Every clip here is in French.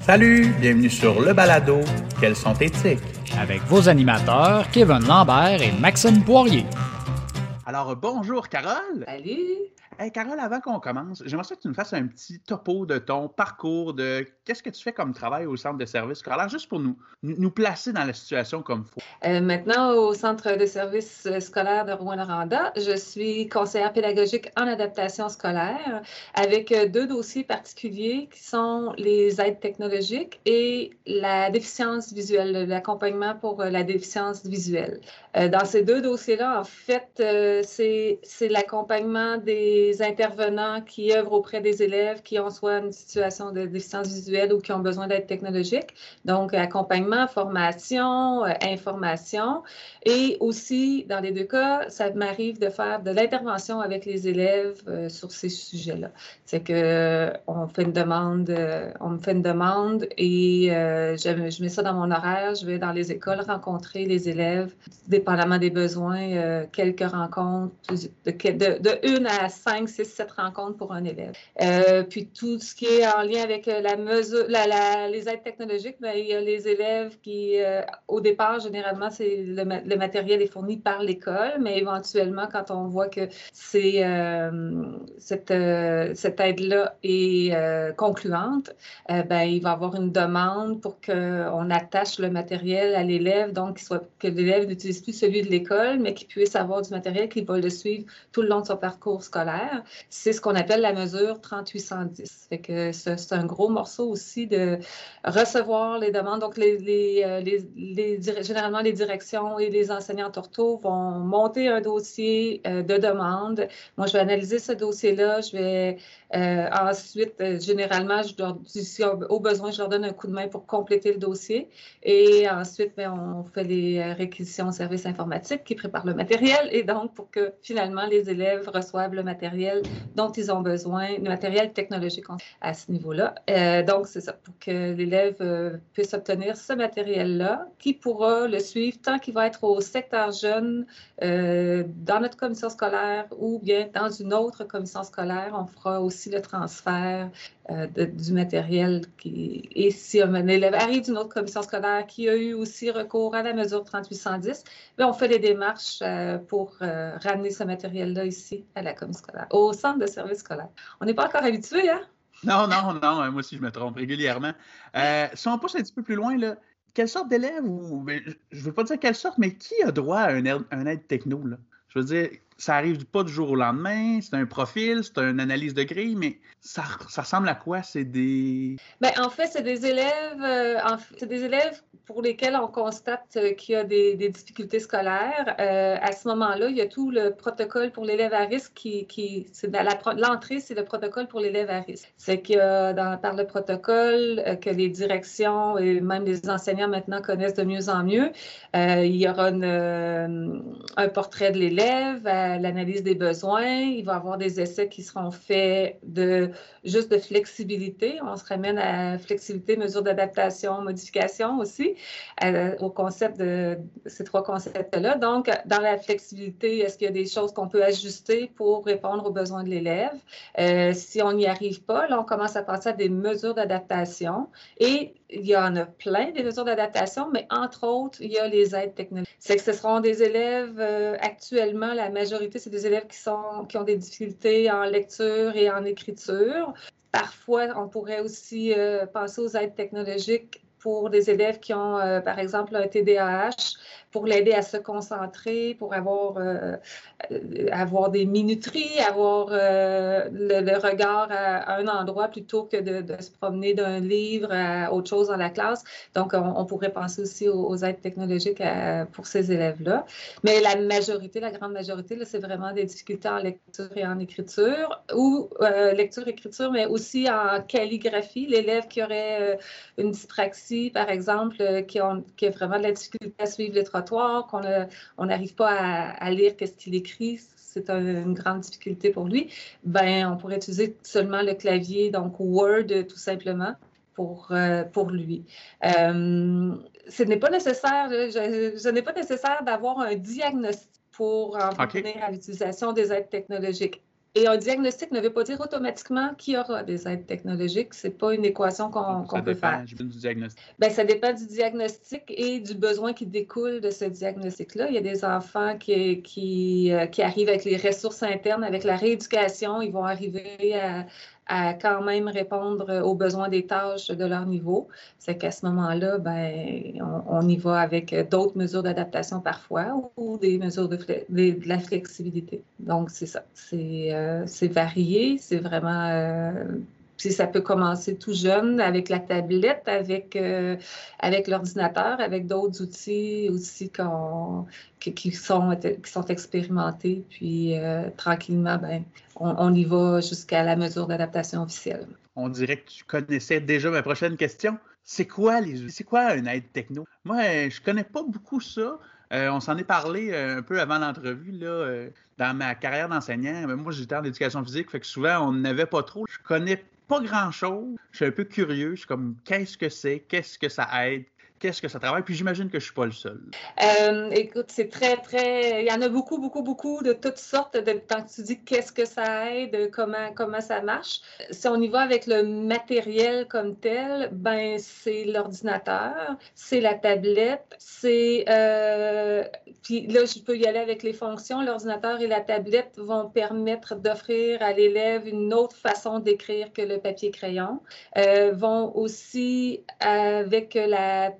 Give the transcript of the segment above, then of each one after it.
Salut, bienvenue sur le balado Quels sont éthiques avec vos animateurs Kevin Lambert et Maxime Poirier. Alors bonjour Carole. Salut. Carole, avant qu'on commence, j'aimerais que tu nous fasses un petit topo de ton parcours, de qu'est-ce que tu fais comme travail au centre de services scolaire, juste pour nous, nous placer dans la situation comme il faut. Euh, maintenant, au centre de services scolaire de Rouen-Noranda, je suis conseillère pédagogique en adaptation scolaire avec euh, deux dossiers particuliers qui sont les aides technologiques et la déficience visuelle, l'accompagnement pour euh, la déficience visuelle. Dans ces deux dossiers-là, en fait, c'est l'accompagnement des intervenants qui œuvrent auprès des élèves qui ont soit une situation de déficience visuelle ou qui ont besoin d'aide technologique. Donc, accompagnement, formation, euh, information. Et aussi, dans les deux cas, ça m'arrive de faire de l'intervention avec les élèves euh, sur ces sujets-là. C'est que euh, on fait une demande, on me fait une demande et je, je, mets ça dans mon horaire. Je vais dans les écoles rencontrer les élèves, dépendamment des besoins, quelques rencontres, de, de, de une à cinq 5, 6, 7 rencontres pour un élève. Euh, puis tout ce qui est en lien avec euh, la mesure, les aides technologiques, bien, il y a les élèves qui, euh, au départ, généralement, c'est le, matériel est fourni par l'école, mais éventuellement, quand on voit que c'est cette, cette aide-là est concluante, ben, il va y avoir une demande pour qu'on attache le matériel à l'élève, donc que l'élève n'utilise plus celui de l'école, mais qu'il puisse avoir du matériel qui va le suivre tout le long de son parcours scolaire. C'est ce qu'on appelle la mesure 3810. Fait que c'est un gros morceau aussi de recevoir les demandes. Donc, euh, généralement, les directions et les enseignants torto vont monter un dossier euh, de demande. Moi, je vais analyser ce dossier-là. Je vais euh, ensuite, généralement, si au besoin, je leur donne un coup de main pour compléter le dossier. Et ensuite, bien, on fait les réquisitions au service informatique qui prépare le matériel. Et donc, pour que finalement, les élèves reçoivent le matériel dont ils ont besoin, le matériel technologique à ce niveau-là. Euh, donc, c'est ça, pour que l'élève euh, puisse obtenir ce matériel-là, qui pourra le suivre tant qu'il va être au secteur jeune, euh, dans notre commission scolaire ou bien dans une autre commission scolaire. On fera aussi le transfert du matériel. Qui... Et si un élève arrive d'une autre commission scolaire qui a eu aussi recours à la mesure 3810, bien, on fait les démarches pour ramener ce matériel-là ici à la commission scolaire au centre de service scolaire. On n'est pas encore habitué, hein? Non, non, non, hein, moi aussi je me trompe régulièrement. Euh, si on pousse un petit peu plus loin, là, quelle sorte d'élève, ou ben, je ne veux pas dire quelle sorte, mais qui a droit à un aide, un aide techno? Là? Je veux dire, ça arrive pas du jour au lendemain, c'est un profil, c'est une analyse de grille, mais ça, ressemble à quoi? C'est des. Bien, en fait, c'est des élèves, euh, des élèves pour lesquels on constate euh, qu'il y a des, difficultés scolaires. Euh, à ce moment-là, il y a tout le protocole pour l'élève à risque qui, qui c'est l'entrée, c'est le protocole pour l'élève à risque. C'est que dans, par le protocole que les directions et même les enseignants maintenant connaissent de mieux en mieux, il y aura un portrait de l'élève l'analyse des besoins. Il va y avoir des essais qui seront faits de juste de flexibilité. On se ramène à flexibilité, mesure d'adaptation, modification aussi, euh, au concept de ces trois concepts-là. Donc, dans la flexibilité, est-ce qu'il y a des choses qu'on peut ajuster pour répondre aux besoins de l'élève? Euh, si on n'y arrive pas, là, on commence à penser à des mesures d'adaptation et il y en a plein des mesures d'adaptation, mais entre autres, il y a les aides technologiques. C'est que ce seront des élèves, euh, actuellement, la majorité, c'est des élèves qui, sont, qui ont des difficultés en lecture et en écriture. Parfois, on pourrait aussi euh, penser aux aides technologiques pour des élèves qui ont, euh, par exemple, un TDAH pour l'aider à se concentrer, pour avoir, euh, euh, avoir des minuteries, avoir euh, le, regard à, un endroit plutôt que de, se promener d'un livre à autre chose dans la classe. Donc, on, pourrait penser aussi aux, aides technologiques pour ces élèves-là. Mais la majorité, la grande majorité, c'est vraiment des difficultés en lecture et en écriture, ou lecture-écriture, mais aussi en calligraphie. L'élève qui aurait une dyspraxie, par exemple, qui, qui a vraiment de la difficulté à suivre les qu'on n'arrive pas à, lire qu'est-ce qu'il écrit, c'est une grande difficulté pour lui, ben on pourrait utiliser seulement le clavier, donc Word tout simplement. Pour, euh, pour lui. Euh, ce n'est pas nécessaire, je, n'est pas nécessaire d'avoir un diagnostic pour en venir à l'utilisation des aides technologiques. Et un diagnostic ne veut pas dire automatiquement qu'il y aura des aides technologiques. Ce n'est pas une équation qu'on peut faire. Du diagnostic. Bien, ça dépend du diagnostic et du besoin qui découle de ce diagnostic-là. Il y a des enfants qui, qui, euh, qui, arrivent avec les ressources internes, avec la rééducation. Ils vont arriver à, à quand même répondre aux besoins des tâches de leur niveau. C'est qu'à ce moment-là, ben, on, y va avec d'autres mesures d'adaptation parfois ou des mesures de, de, la flexibilité. Donc, c'est ça. C'est euh, varié, c'est vraiment... Euh, puis ça peut commencer tout jeune avec la tablette, avec, euh, avec l'ordinateur, avec d'autres outils aussi qui, sont, qui sont expérimentés. Puis euh, tranquillement, ben, on, y va jusqu'à la mesure d'adaptation officielle. On dirait que tu connaissais déjà ma prochaine question. C'est quoi les c'est quoi une aide techno? Moi, je connais pas beaucoup ça. Euh, on s'en est parlé un peu avant l'entrevue. Là, dans ma carrière d'enseignant, moi j'étais en éducation physique, fait que souvent on n'avait pas trop. Je connais pas grand-chose. Je suis un peu curieux. Je suis comme, qu'est-ce que c'est? Qu'est-ce que ça aide? Qu'est-ce que ça travaille? Puis j'imagine que je ne suis pas le seul. Euh, écoute, c'est très, très. Il y en a beaucoup, beaucoup, beaucoup de toutes sortes. De, que tu dis qu'est-ce que ça aide, comment, comment ça marche. Si on y va avec le matériel comme tel, ben c'est l'ordinateur, c'est la tablette, c'est. Euh, puis là, je peux y aller avec les fonctions. L'ordinateur et la tablette vont permettre d'offrir à l'élève une autre façon d'écrire que le papier-crayon. Euh, vont aussi, avec la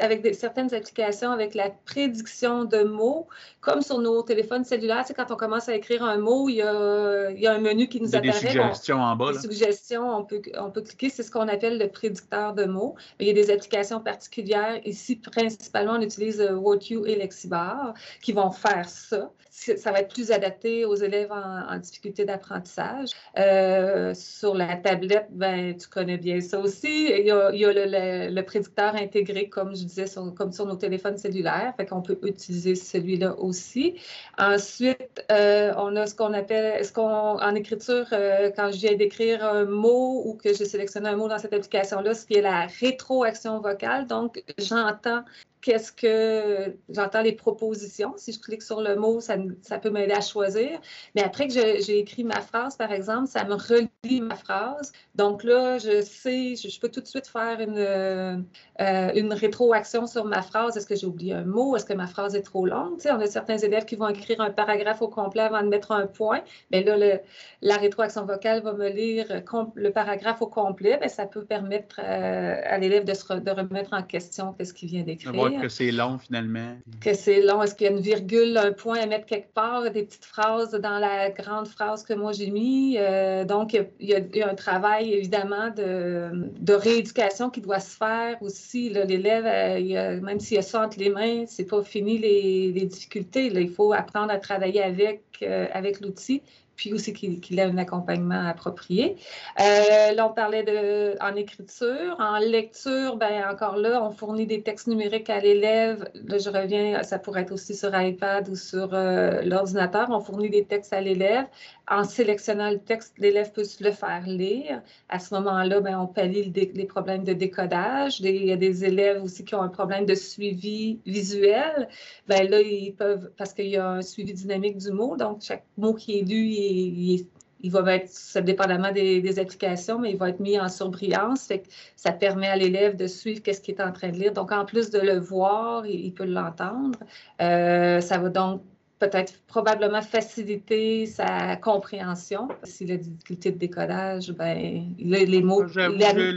avec certaines applications, avec la prédiction de mots, comme sur nos téléphones cellulaires. C'est quand on commence à écrire un mot, il y a, il y a un menu qui nous apparaît. Des suggestions en bas. Des suggestions, on peut, on peut cliquer. C'est ce qu'on appelle le prédicteur de mots. Il y a des applications particulières. Ici, principalement, on utilise euh, WordU et Lexibar qui vont faire ça ça va être plus adapté aux élèves en, difficulté d'apprentissage. Euh, sur la tablette, ben, tu connais bien ça aussi. Il y a, le, prédicteur intégré, comme je disais, sur, comme sur nos téléphones cellulaires. Fait qu'on peut utiliser celui-là aussi. Ensuite, euh, on a ce qu'on appelle, ce qu'on, en écriture, euh, quand je viens d'écrire un mot ou que je sélectionne un mot dans cette application-là, ce qui est la rétroaction vocale. Donc, j'entends qu'est-ce que j'entends les propositions. Si je clique sur le mot, ça, peut m'aider à choisir. Mais après que j'ai écrit ma phrase, par exemple, ça me relie ma phrase. Donc là, je sais, je, peux tout de suite faire une, euh, une rétroaction sur ma phrase. Est-ce que j'ai oublié un mot? Est-ce que ma phrase est trop longue? On a certains élèves qui vont écrire un paragraphe au complet avant de mettre un point. Mais là, la rétroaction vocale va me lire le paragraphe au complet. Bien, ça peut permettre euh, à l'élève de, se remettre en question qu'est-ce qu'il vient d'écrire que c'est long finalement. Que c'est long. Est-ce qu'il y a une virgule, un point à mettre quelque part, des petites phrases dans la grande phrase que moi j'ai mis? Euh, donc, il y, a, un travail évidemment de, de, rééducation qui doit se faire aussi. L'élève, euh, même s'il a ça entre les mains, c'est pas fini les, difficultés. Il faut apprendre à travailler avec, euh, avec l'outil puis aussi qu'il ait un accompagnement approprié. Euh, là, on parlait de, en écriture. En lecture, ben encore là, on fournit des textes numériques à l'élève. Là, je reviens, ça pourrait être aussi sur iPad ou sur euh, l'ordinateur. On fournit des textes à l'élève. En sélectionnant le texte, l'élève peut se le faire lire. À ce moment-là, ben, on pallie les problèmes de décodage. il y a des élèves aussi qui ont un problème de suivi visuel. Ben, là, ils peuvent, parce qu'il y a un suivi dynamique du mot, donc chaque mot qui est lu, il, va être, ça dépendamment des, applications, mais il va être mis en surbrillance. Fait que ça permet à l'élève de suivre qu'est-ce qu'il est en train de lire. Donc, en plus de le voir, il, peut l'entendre. Euh, ça va donc peut-être probablement faciliter sa compréhension. S'il a des difficultés de décodage, ben, les, mots... je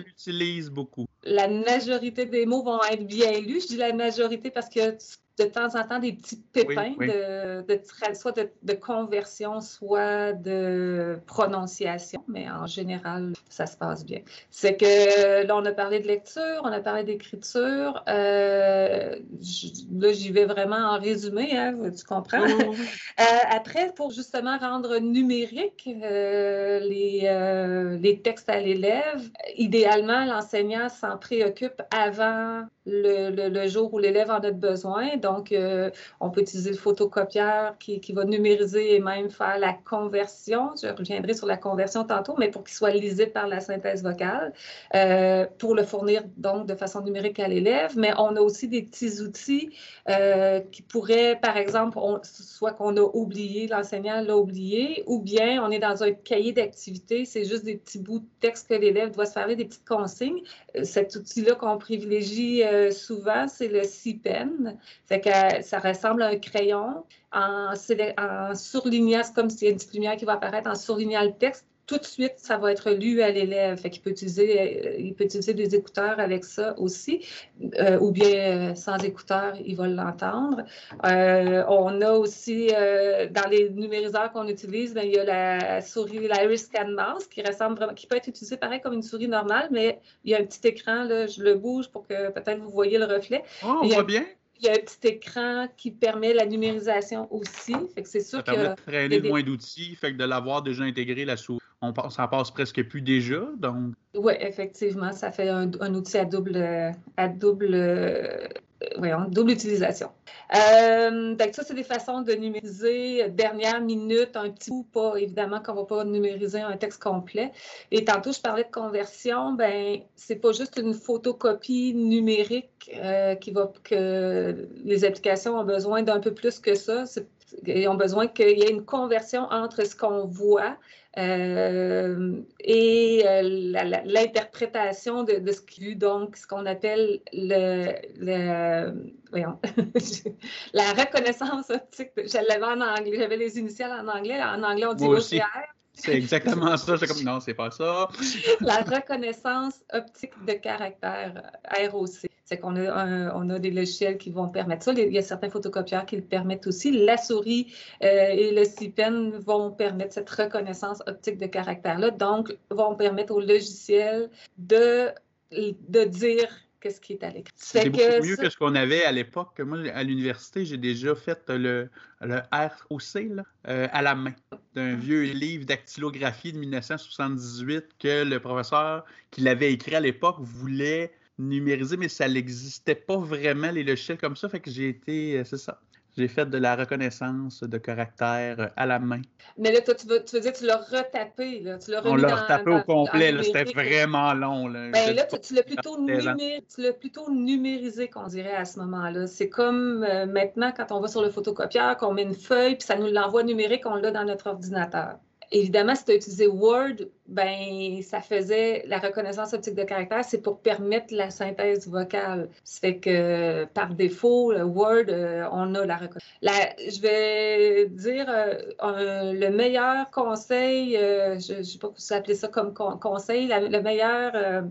l'utilise beaucoup. La majorité des mots vont être bien lus. Je dis la majorité parce que de temps en temps des petits pépins De, de, soit de, conversion, soit de prononciation, mais en général, ça se passe bien. C'est que là, on a parlé de lecture, on a parlé d'écriture. Euh, là, j'y vais vraiment en résumé, hein, tu comprends? Euh, après, pour justement rendre numérique euh, les, les textes à l'élève, idéalement, l'enseignant s'en préoccupe avant le, le, jour où l'élève en a besoin. Donc, on peut utiliser le photocopieur qui, va numériser et même faire la conversion. Je reviendrai sur la conversion tantôt, mais pour qu'il soit lisible par la synthèse vocale, pour le fournir donc de façon numérique à l'élève. Mais on a aussi des petits outils qui pourraient, par exemple, soit qu'on a oublié, l'enseignant l'a oublié, ou bien on est dans un cahier d'activité, c'est juste des petits bouts de texte que l'élève doit se faire, des petites consignes. Euh, cet outil-là qu'on privilégie euh, souvent, c'est le. Fait que ça ressemble à un crayon. En, en surlignant, c'est comme s'il y a une petite lumière qui va apparaître en surlignant le texte tout de suite, ça va être lu à l'élève. Fait qu'il peut utiliser, euh, il peut utiliser des écouteurs avec ça aussi, euh, ou bien euh, sans écouteurs, il va l'entendre. on a aussi, dans les numériseurs qu'on utilise, bien, il y a la souris, l'Iris Scan Mouse, qui ressemble vraiment, qui peut être utilisée pareil comme une souris normale, mais il y a un petit écran, là, je le bouge pour que peut-être vous voyez le reflet. Oh, on voit bien il y a un petit écran qui permet la numérisation aussi. Fait que c'est sûr ça permet de traîner moins d'outils, fait que de l'avoir déjà intégré la souris on, ça passe presque plus déjà. Donc... Oui, effectivement, ça fait un, outil à double, à double, euh, double utilisation. Euh, ça, c'est des façons de numériser dernière minute, un petit coup, pas évidemment qu'on ne va pas numériser un texte complet. Et tantôt, je parlais de conversion, ben c'est pas juste une photocopie numérique euh, qui va que les applications ont besoin d'un peu plus que ça. Ils ont besoin qu'il y ait une conversion entre ce qu'on voit euh, et euh, l'interprétation de, ce qui donc ce qu'on appelle le, voyons, la reconnaissance optique. Je l'avais en anglais, j'avais les initiales en anglais. En anglais, on dit OCR. C'est exactement ça. C'est comme non, c'est pas ça. la reconnaissance optique de caractère, ROC. C'est qu'on a, on a des logiciels qui vont permettre ça. Il y a certains photocopieurs qui le permettent aussi. La souris euh, et le CPEN vont permettre cette reconnaissance optique de caractère-là. Donc, vont permettre au logiciel de, de dire qu'est-ce qui est à l'écran. C'est beaucoup mieux que ce qu'on avait à l'époque. Moi, à l'université, j'ai déjà fait le, le ROC là, euh, à la main d'un vieux livre dactylographie de 1978 que le professeur qui l'avait écrit à l'époque voulait numériser, mais ça n'existait pas vraiment les logiciels comme ça. Fait que j'ai été, euh, c'est ça. J'ai fait de la reconnaissance de caractère euh, à la main. Mais là, toi, tu veux, tu veux dire, tu l'as retapé, là. Tu l'as On l'a retapé au complet, C'était vraiment long, là. Ben, là, tu, l'as plutôt, plutôt, numérisé, qu'on dirait, à ce moment-là. C'est comme euh, maintenant, quand on va sur le photocopieur, qu'on met une feuille, puis ça nous l'envoie numérique, on l'a dans notre ordinateur. Évidemment, si tu as utilisé Word, ben ça faisait la reconnaissance optique de caractère, c'est pour permettre la synthèse vocale. Ça fait que par défaut, Word, euh, on a la reconnaissance. je vais dire euh, le meilleur conseil, euh, je ne sais pas si vous appelez ça comme conseil, le meilleur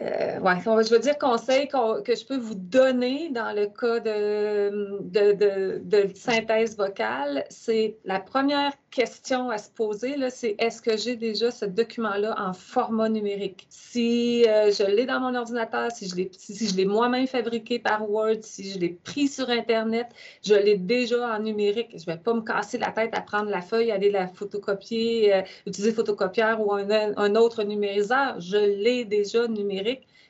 euh, je veux dire conseil que je peux vous donner dans le cas de, de, synthèse vocale, c'est la première question à se poser, c'est est-ce que j'ai déjà ce document-là en format numérique? Si euh, je l'ai dans mon ordinateur, si je l'ai si je l'ai moi-même fabriqué par Word, si je l'ai pris sur Internet, je l'ai déjà en numérique. Je ne vais pas me casser la tête à prendre la feuille, aller la photocopier, euh, utiliser photocopieur ou un, un autre numériseur. Je l'ai déjà numérique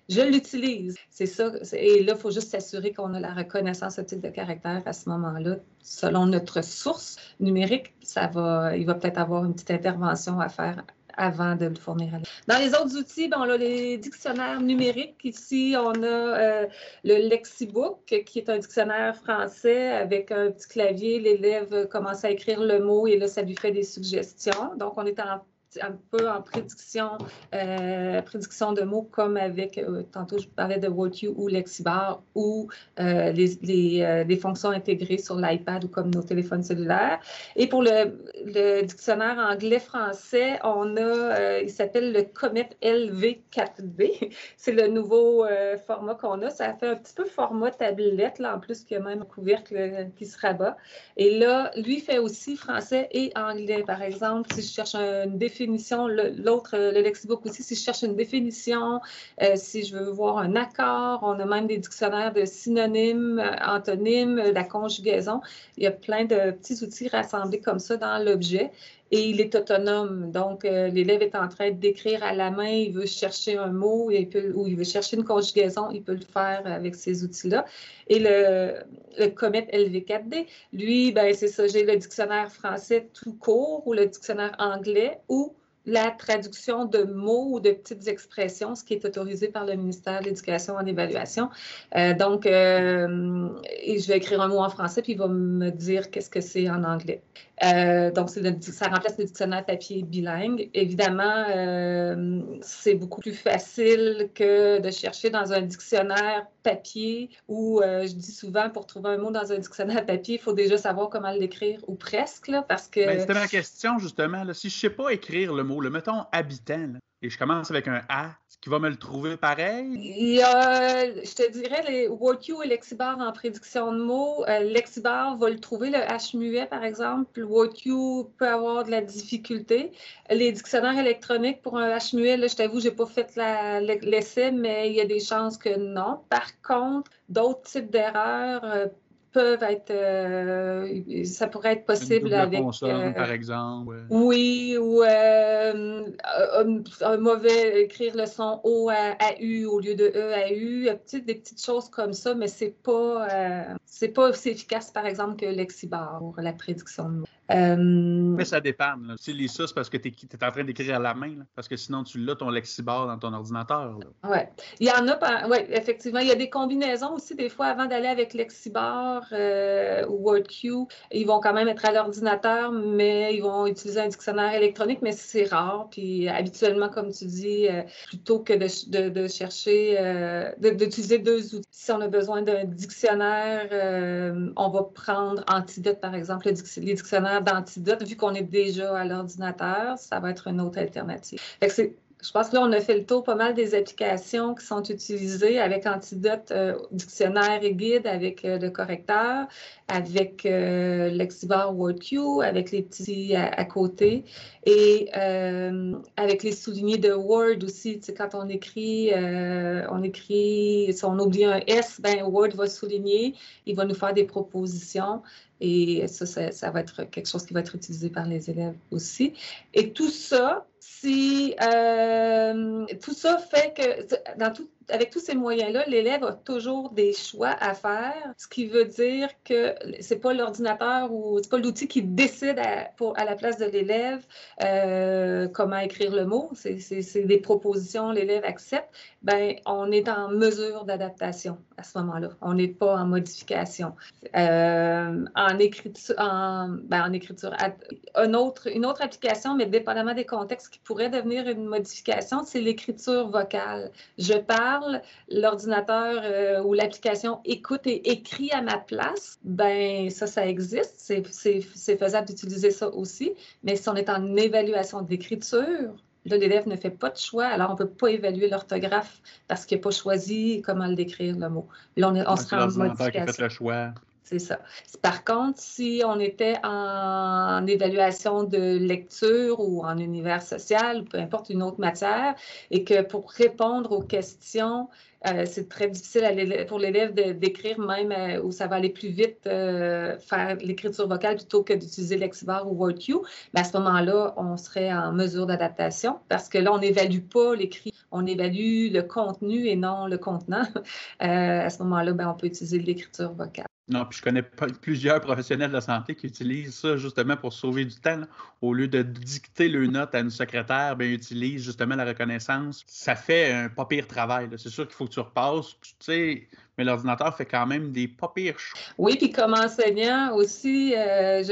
je l'utilise. C'est ça. Et là, il faut juste s'assurer qu'on a la reconnaissance optique de caractère à ce moment-là. Selon notre source numérique, ça va, il va peut-être avoir une petite intervention à faire avant de le fournir à Dans les autres outils, ben, on a les dictionnaires numériques. Ici, on a euh, le Lexibook, qui est un dictionnaire français avec un petit clavier. L'élève commence à écrire le mot et là, ça lui fait des suggestions. Donc, on est en un peu en prédiction, euh, de mots, comme avec, euh, tantôt je parlais de WordQ ou Lexibar, ou euh, les, les, les, fonctions intégrées sur l'iPad ou comme nos téléphones cellulaires. Et pour le, dictionnaire anglais-français, on a, il s'appelle le Comet LV4B. C'est le nouveau format qu'on a. Ça fait un petit peu format tablette, là, en plus qu'il y a même un couvercle qui se rabat. Et là, lui fait aussi français et anglais. Par exemple, si je cherche une définition L'autre, le, lexibook aussi, si je cherche une définition, euh, si je veux voir un accord, on a même des dictionnaires de synonymes, euh, antonymes, la conjugaison. Il y a plein de petits outils rassemblés comme ça dans l'objet. Et il est autonome. Donc, euh, l'élève est en train d'écrire à la main, il veut chercher un mot ou il veut chercher une conjugaison, il peut le faire avec ces outils-là. Et le, Comet LV4D, lui, ben, c'est ça, j'ai le dictionnaire français tout court ou le dictionnaire anglais ou la traduction de mots ou de petites expressions, ce qui est autorisé par le ministère de l'Éducation en évaluation. Euh, donc, euh, je vais écrire un mot en français, puis il va me dire qu'est-ce que c'est en anglais. Euh, donc, ça remplace le dictionnaire papier bilingue. Évidemment, c'est beaucoup plus facile que de chercher dans un dictionnaire papier où je dis souvent, pour trouver un mot dans un dictionnaire papier, il faut déjà savoir comment l'écrire, ou presque, parce que... Ben, c'était ma question, justement. Si je ne sais pas écrire le mot, le mettons habitant, et je commence avec un A, ce qui va me le trouver pareil? Il y je te dirais, les WordQ et Lexibar en prédiction de mots. Euh, Lexibar va le trouver, le H muet, par exemple. WordQ peut avoir de la difficulté. Les dictionnaires électroniques pour un H muet, là, je t'avoue, je n'ai pas fait l'essai, mais il y a des chances que non. Par contre, d'autres types d'erreurs euh, peuvent être, euh, ça pourrait être possible avec. Euh, par exemple. Oui, ou euh, un, mauvais écrire le son O à, U au lieu de E à U, des petites choses comme ça, mais c'est pas, c'est pas aussi efficace, par exemple, que Lexibar pour la prédiction de mots. Euh, Mais ça dépend. Si lis ça, c'est parce que tu es, en train d'écrire à la main, parce que sinon tu l'as ton lexibar dans ton ordinateur. Oui. Il y en a, oui, effectivement. Il y a des combinaisons aussi, des fois, avant d'aller avec lexibar euh, ou WordQ, ils vont quand même être à l'ordinateur, mais ils vont utiliser un dictionnaire électronique, mais c'est rare. Puis habituellement, comme tu dis, euh, plutôt que de, de, chercher, d'utiliser deux outils, si on a besoin d'un dictionnaire, on va prendre Antidote, par exemple, les dictionnaires d'antidote, vu qu'on est déjà à l'ordinateur, ça va être une autre alternative. Je pense que là, on a fait le tour pas mal des applications qui sont utilisées avec Antidote, euh, dictionnaire et guide, avec euh, le correcteur, avec euh, Lexibar WordQ, avec les petits à, côté, et avec les soulignés de Word aussi. Tu sais, quand on écrit, on écrit, si on oublie un S, ben Word va souligner, il va nous faire des propositions. Et ça, ça, va être quelque chose qui va être utilisé par les élèves aussi. Et tout ça, euh, tout ça fait que dans tout, avec tous ces moyens-là, l'élève a toujours des choix à faire, ce qui veut dire que c'est pas l'ordinateur ou c'est pas l'outil qui décide à, la place de l'élève euh, comment écrire le mot. C'est des propositions, l'élève accepte. Ben, on est en mesure d'adaptation à ce moment-là. On n'est pas en modification. Euh, en écriture, en, ben, en écriture. Un autre, une autre application, mais dépendamment des contextes qui pourrait devenir une modification, c'est l'écriture vocale. Je parle l'ordinateur euh, ou l'application écoute et écrit à ma place, ben ça, ça existe. C'est faisable d'utiliser ça aussi. Mais si on est en évaluation d'écriture, Là, l'élève ne fait pas de choix, alors on ne peut pas évaluer l'orthographe parce qu'il n'a pas choisi comment l'écrire, le mot. Là, on, on se rend modification. le choix. C'est ça. Par contre, si on était en évaluation de lecture ou en univers social, peu importe une autre matière, et que pour répondre aux questions, euh, c'est très difficile pour l'élève d'écrire même euh, où ça va aller plus vite, euh, faire l'écriture vocale plutôt que d'utiliser Lexibar ou WordQ. Mais à ce moment-là, on serait en mesure d'adaptation parce que là, on n'évalue pas l'écrit, on évalue le contenu et non le contenant. à ce moment-là, ben, on peut utiliser l'écriture vocale. Non, puis je connais plusieurs professionnels de la santé qui utilisent ça justement pour sauver du temps. Au lieu de dicter le note à une secrétaire, bien, utilisent justement la reconnaissance. Ça fait un pas pire travail. C'est sûr qu'il faut tu repasses, tu sais, mais l'ordinateur fait quand même des pas pires choses. Oui, puis comme enseignant aussi, euh,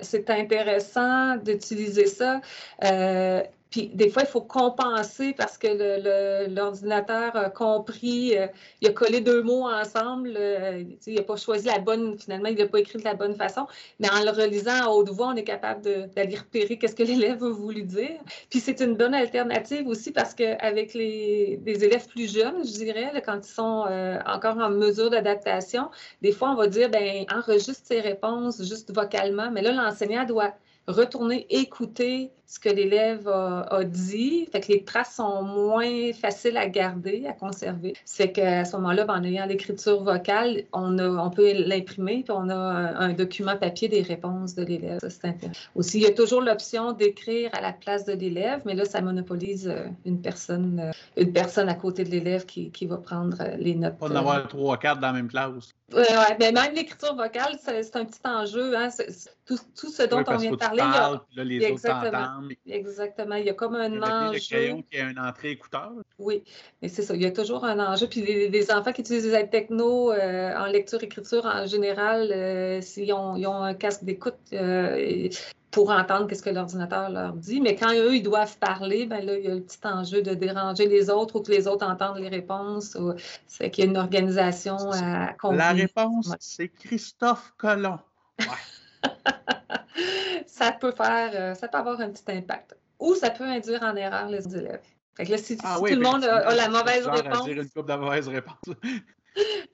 c'est intéressant d'utiliser ça. Euh, puis des fois, il faut compenser parce que l'ordinateur a compris, euh, il a collé deux mots ensemble, euh, il n'a pas choisi la bonne, finalement, il n'a pas écrit de la bonne façon. Mais en le relisant à haute voix, on est capable d'aller repérer qu'est-ce que l'élève a voulu dire. Puis c'est une bonne alternative aussi parce qu'avec les, élèves plus jeunes, je dirais, quand ils sont euh, encore en mesure d'adaptation, des fois, on va dire, ben enregistre ses réponses juste vocalement. Mais là, l'enseignant doit retourner écouter ce que l'élève a, dit. Fait que les traces sont moins faciles à garder, à conserver. C'est qu'à ce moment-là, ben, en ayant l'écriture vocale, on, on peut l'imprimer, puis on a un, document papier des réponses de l'élève. C'est intéressant. Aussi, il y a toujours l'option d'écrire à la place de l'élève, mais là, ça monopolise euh, une personne, euh, une personne à côté de l'élève qui, qui, va prendre euh, les notes. Pas d'avoir trois, quatre dans la même classe. Oui, ouais, mais même l'écriture vocale, c'est un petit enjeu. Hein? Tout, tout, ce dont on vient de parler. Parles, il y a... là, les exactement, autres Exactement. Il y a comme un il y a enjeu. Le crayon qui a une entrée écouteur. Oui, mais c'est ça. Il y a toujours un enjeu. Puis les, enfants qui utilisent des aides techno euh, en lecture-écriture, en général, euh, s'ils ont, ils ont un casque d'écoute, euh, pour entendre ce que l'ordinateur leur dit. Mais quand eux, ils doivent parler, ben là, il y a le petit enjeu de déranger les autres ou que les autres entendent les réponses. C'est qu'il y a une organisation à La réponse, c'est Christophe Colomb. ça peut faire, euh, ça peut avoir un petit impact. Ou ça peut induire en erreur les élèves. Fait que là, si, ah tout le monde a, la mauvaise réponse. Dire une coupe de mauvaise réponse.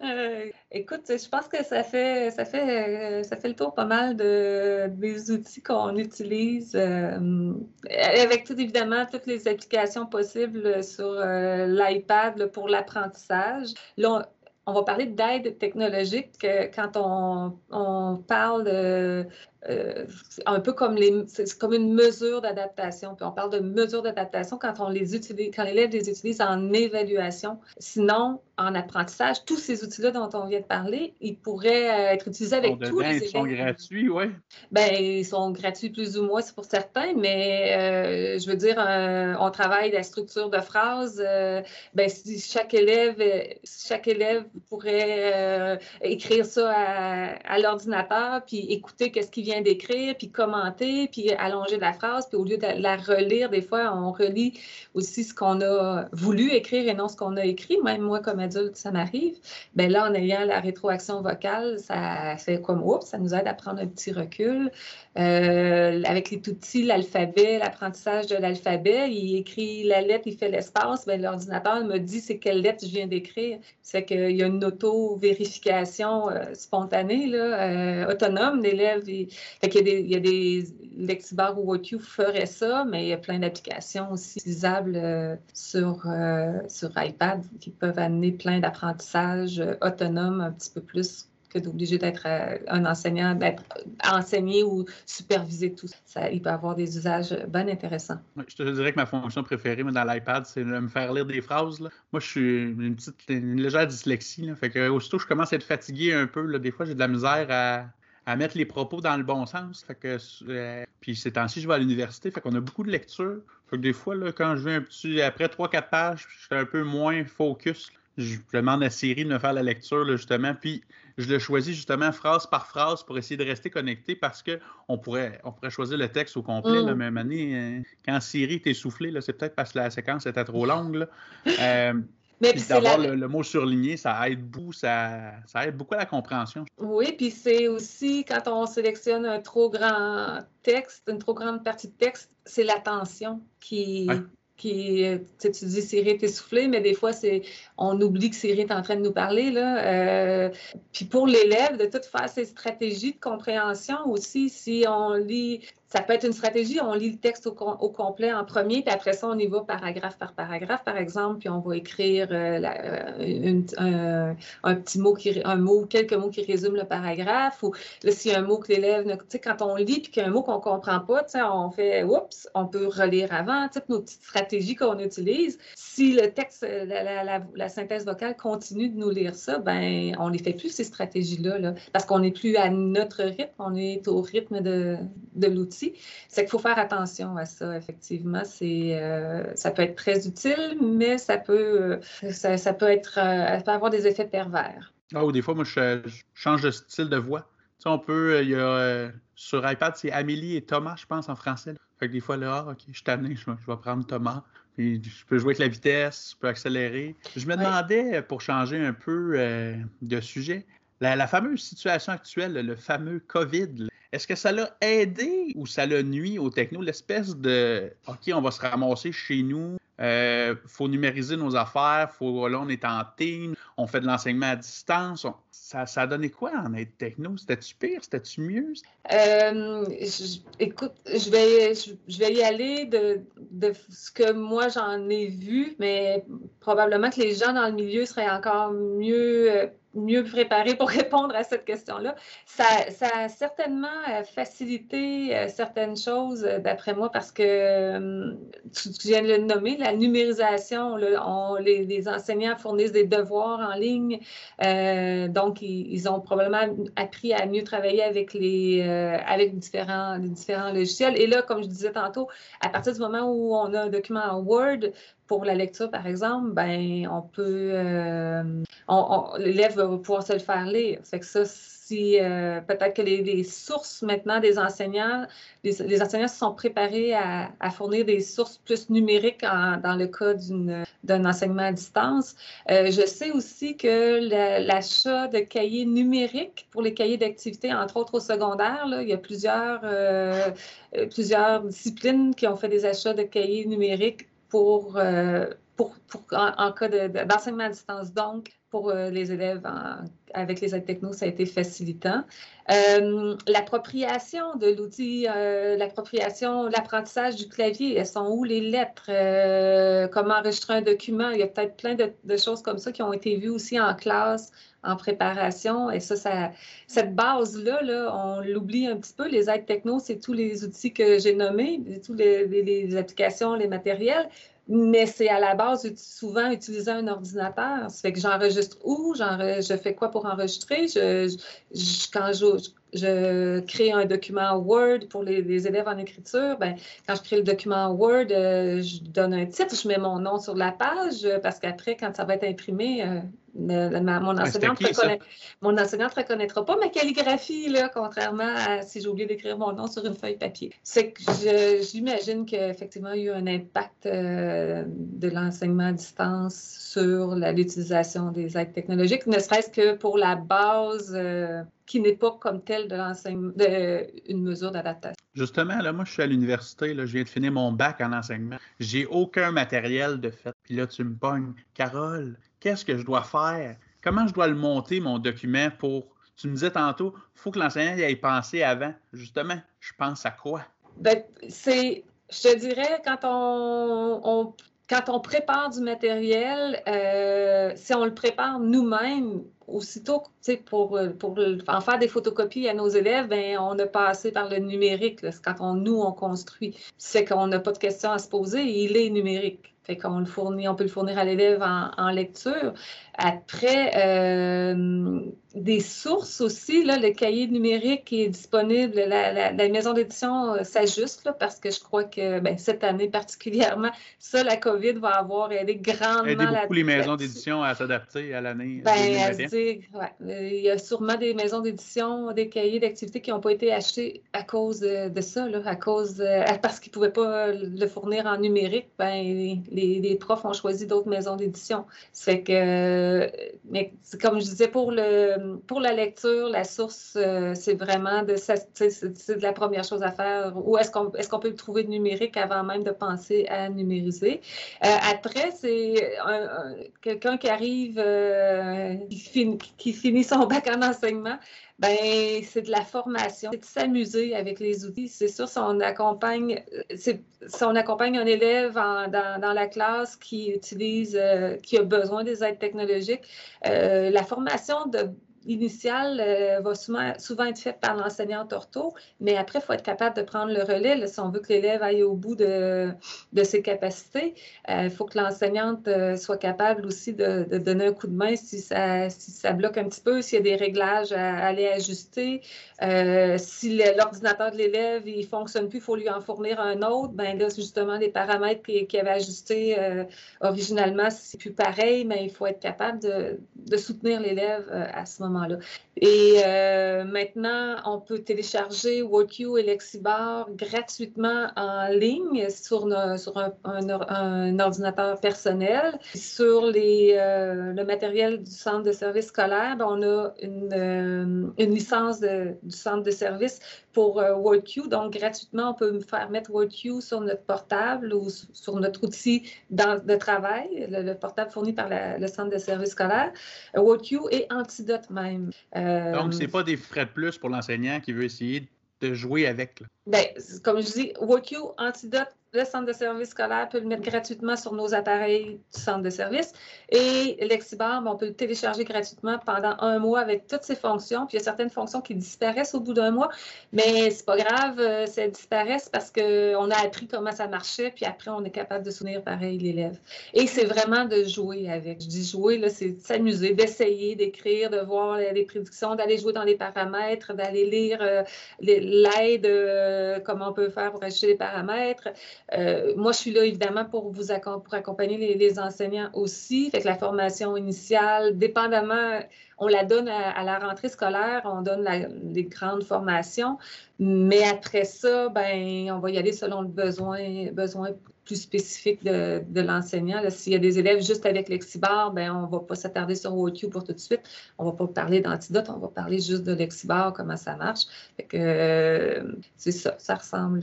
Euh, écoute, je pense que ça fait, ça fait, euh, ça fait le tour pas mal de, des outils qu'on utilise, euh, avec tout évidemment toutes les applications possibles sur l'iPad pour l'apprentissage. Là, on, va parler d'aide technologique quand on, on parle de euh, un peu comme les, c'est comme une mesure d'adaptation. Puis on parle de mesure d'adaptation quand on les utilise, quand l'élève les utilise en évaluation. Sinon, en apprentissage, tous ces outils-là dont on vient de parler, ils pourraient euh, être utilisés avec tous les élèves. Ils sont gratuits, oui. Ben, ils sont gratuits plus ou moins, c'est pour certains, mais euh, je veux dire, on travaille la structure de phrase. ben, si chaque élève, chaque élève pourrait écrire ça à, à l'ordinateur, puis écouter qu'est-ce qui vient d'écrire, puis commenter, puis allonger la phrase, puis au lieu de la relire, des fois, on relit aussi ce qu'on a voulu écrire et non ce qu'on a écrit. Même moi, comme adulte, ça m'arrive. Bien là, en ayant la rétroaction vocale, ça fait comme, oups, ça nous aide à prendre un petit recul. Euh, avec les outils, l'alphabet, l'apprentissage de l'alphabet, il écrit la lettre, il fait l'espace, ben, l'ordinateur me dit c'est quelle lettre je viens d'écrire. C'est qu'il y a une auto-vérification euh, spontanée, là, euh, autonome. L'élève, il... Fait qu'il y a des, il y a des Lexibar ou WOTU ferait ça, mais il y a plein d'applications aussi utilisables sur, sur iPad qui peuvent amener plein d'apprentissages autonomes un petit peu plus d'obliger d'être euh, un enseignant, d'être enseigné ou supervisé tout ça. Il peut avoir des usages bien intéressants. je te dirais que ma fonction préférée dans l'iPad, c'est de me faire lire des phrases. Moi, je suis une petite, légère dyslexie. Fait que aussitôt je commence à être fatigué un peu, des fois, j'ai de la misère à, mettre les propos dans le bon sens. Fait que, euh, puis ces temps-ci, je vais à l'université, fait qu'on a beaucoup de lectures. Fait que des fois, là, quand je vais un petit, après 3-4 pages, je suis un peu moins focus. Je demande à Siri de me faire la lecture, justement. Puis je le choisis justement phrase par phrase pour essayer de rester connecté parce qu'on pourrait, on pourrait choisir le texte au complet. la mm. même année, euh, quand Siri est essoufflé, c'est peut-être parce que la séquence était trop longue. Euh, mais d'avoir le, mot surligné, ça aide beaucoup, ça, ça, aide beaucoup à la compréhension. Oui, puis c'est aussi quand on sélectionne un trop grand texte, une trop grande partie de texte, c'est l'attention qui, qui, tu dis Siri est essoufflée, mais des fois, c'est, on oublie que Siri est en train de nous parler. Là. Euh, puis pour l'élève, de tout faire ses stratégies de compréhension aussi, si on lit ça peut être une stratégie, on lit le texte au, complet en premier, puis après ça, on y va paragraphe par paragraphe, par exemple, puis on va écrire euh, euh, un, petit mot, qui, un mot, quelques mots qui résument le paragraphe, ou là, s'il y a un mot que l'élève, tu sais, quand on lit, puis qu'il y a un mot qu'on ne comprend pas, on fait, oups, on peut relire avant, tu nos petites stratégies qu'on utilise. Si le texte, la, synthèse vocale continue de nous lire ça, ben, on ne fait plus, ces stratégies-là, là, parce qu'on n'est plus à notre rythme, on est au rythme de l'outil. C'est qu'il faut faire attention à ça, effectivement. C'est, euh, ça peut être très utile, mais ça peut, euh, ça, peut être, euh, peut avoir des effets pervers. Ah, ou des fois, moi, je, change de style de voix. Tu sais, on peut, il y a, sur iPad, c'est Amélie et Thomas, je pense, en français. Fait que des fois, là, ah, OK, je suis tanné, je, vais prendre Thomas. Puis je peux jouer avec la vitesse, je peux accélérer. Je me demandais, pour changer un peu de sujet, la, fameuse situation actuelle, le fameux COVID, est-ce que ça l'a aidé ou ça l'a nuit au techno, l'espèce de OK, on va se ramasser chez nous, il faut numériser nos affaires, faut, là, on est en team, on fait de l'enseignement à distance. ça, ça a donné quoi en aide techno? C'était-tu pire? C'était-tu mieux? écoute, je vais, je, vais y aller de, de ce que moi j'en ai vu, mais probablement que les gens dans le milieu seraient encore mieux mieux préparé pour répondre à cette question-là. Ça, a certainement euh, facilité euh, certaines choses, euh, d'après moi, parce que tu, viens de le nommer, la numérisation, les, enseignants fournissent des devoirs en ligne, donc ils, ont probablement appris à mieux travailler avec les avec différents, différents logiciels. Et là, comme je disais tantôt, à partir du moment où on a un document en Word, pour la lecture, par exemple, ben, on peut, l'élève va pouvoir se le faire lire. Fait que ça, si euh, peut-être que les, sources maintenant des enseignants, les, enseignants se sont préparés à, fournir des sources plus numériques dans le cas d'un enseignement à distance. Euh, je sais aussi que l'achat de cahiers numériques pour les cahiers d'activité, entre autres au secondaire, il y a plusieurs, euh, plusieurs disciplines qui ont fait des achats de cahiers numériques pour, pour, en, cas d'enseignement à distance. Donc, pour euh, les élèves avec les aides techno, ça a été facilitant. Euh, l'appropriation de l'outil, euh, l'appropriation, l'apprentissage du clavier, elles sont où les lettres, comment enregistrer un document, il y a peut-être plein de, choses comme ça qui ont été vues aussi en classe, en préparation. Et ça, ça cette base-là, là, on l'oublie un petit peu. Les aides techno, c'est tous les outils que j'ai nommés, toutes les, les applications, les matériels mais c'est à la base souvent utiliser un ordinateur. Ça fait que j'enregistre où, je fais quoi pour enregistrer? Je, quand je, je crée un document Word pour les, élèves en écriture, ben, quand je crée le document Word, euh, je donne un titre, je mets mon nom sur la page euh, parce qu'après, quand ça va être imprimé, euh, mon, enseignante mon enseignante ne reconnaîtra pas ma calligraphie, là, contrairement à si j'ai oublié d'écrire mon nom sur une feuille papier. C'est que j'imagine qu'effectivement, il y a eu un impact de l'enseignement à distance sur l'utilisation des aides technologiques, ne serait-ce que pour la base qui n'est pas comme telle de l'enseignement, une mesure d'adaptation. Justement, là, moi, je suis à l'université, là, je viens de finir mon bac en enseignement. J'ai aucun matériel de fait. Puis là, tu me pognes. Carole, qu'est-ce que je dois faire? Comment je dois le monter, mon document, pour. Tu me disais tantôt, il faut que l'enseignant y ait pensé avant. Justement, je pense à quoi? Ben, c'est. Je te dirais, quand on, quand on prépare du matériel, euh, si on le prépare nous-mêmes, aussitôt, pour, pour en faire des photocopies à nos élèves, ben, on a passé par le numérique. quand on, nous, on construit. C'est qu'on n'a pas de questions à se poser, il est numérique. Fait qu'on le fournit, on peut le fournir à l'élève en, lecture. Après, euh, des sources aussi, là, le cahier numérique est disponible, la, maison d'édition euh, s'ajuste parce que je crois que ben, cette année particulièrement, ça, la COVID va avoir aidé grandement. Aider beaucoup les maisons d'édition à s'adapter à l'année. Ben, euh, il y a sûrement des maisons d'édition, des cahiers d'activité qui n'ont pas été achetés à cause de, ça, là, à cause parce qu'ils ne pouvaient pas le fournir en numérique. Ben, les, profs ont choisi d'autres maisons d'édition. C'est que, mais comme je disais, pour, le, pour la lecture, la source, euh, c'est vraiment de, c'est de la première chose à faire. Où est-ce qu'on est qu'on peut le trouver numérique avant même de penser à numériser? Euh, après, c'est quelqu'un qui arrive, euh, qui, finit son bac en enseignement, ben c'est de la formation, c'est de s'amuser avec les outils. C'est sûr, si on accompagne, si on accompagne un élève dans, la classe qui utilise, euh, qui a besoin des aides technologiques, euh, la formation de initiale euh, va souvent, être faite par l'enseignante ortho, mais après, il faut être capable de prendre le relais si on veut que l'élève aille au bout de, ses capacités. Euh, il faut que l'enseignante euh, soit capable aussi de, donner un coup de main si ça, bloque un petit peu, s'il y a des réglages à, aller ajuster. si l'ordinateur de l'élève ne fonctionne plus, il faut lui en fournir un autre. Ben là, justement, les paramètres qu'il qui avait ajustés originalement, c'est plus pareil, mais il faut être capable de, de soutenir l'élève à ce moment Et euh, maintenant, on peut télécharger WorkU et Lexibar gratuitement en ligne sur, un, ordinateur personnel. Sur euh, le matériel du centre de service scolaire, ben, on a une, euh, licence du centre de service pour WorkU. Donc, gratuitement, on peut faire mettre WorkU sur notre portable ou sur notre outil de travail, le, portable fourni par le centre de service scolaire. WorkU et Antidote même. Donc, ce n'est pas des frais de plus pour l'enseignant qui veut essayer de jouer avec. Bien, comme je dis, WorkU, Antidote le centre de service scolaire peut le mettre gratuitement sur nos appareils du centre de service. Et Lexibar, on peut le télécharger gratuitement pendant un mois avec toutes ses fonctions. Puis il y a certaines fonctions qui disparaissent au bout d'un mois, mais c'est pas grave, euh, ça disparaissent parce qu'on a appris comment ça marchait, puis après, on est capable de soutenir pareil l'élève. Et c'est vraiment de jouer avec. Je dis jouer, c'est de s'amuser, d'essayer, d'écrire, de voir les prédictions, d'aller jouer dans les paramètres, d'aller lire euh, l'aide, euh, comment on peut faire pour ajouter les paramètres. Euh, moi, je suis là évidemment pour vous pour accompagner les, enseignants aussi. Fait que la formation initiale, dépendamment, on la donne à, la rentrée scolaire, on donne les grandes formations, mais après ça, ben, on va y aller selon le besoin, besoin plus spécifique de, de l'enseignant. S'il y a des élèves juste avec Lexibar, ben, on ne va pas s'attarder sur OQ pour tout de suite. On ne va pas parler d'antidote, on va parler juste de Lexibar, comment ça marche. euh, c'est ça, ça ressemble,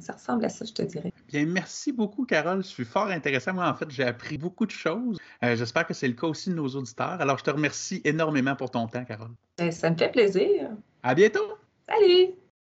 ça ressemble à ça, je te dirais. Bien, merci beaucoup, Carole. Je suis fort intéressant. Moi, en fait, j'ai appris beaucoup de choses. Euh, j'espère que c'est le cas aussi de nos auditeurs. Alors, je te remercie énormément pour ton temps, Carole. Ben, ça me fait plaisir. À bientôt. Salut!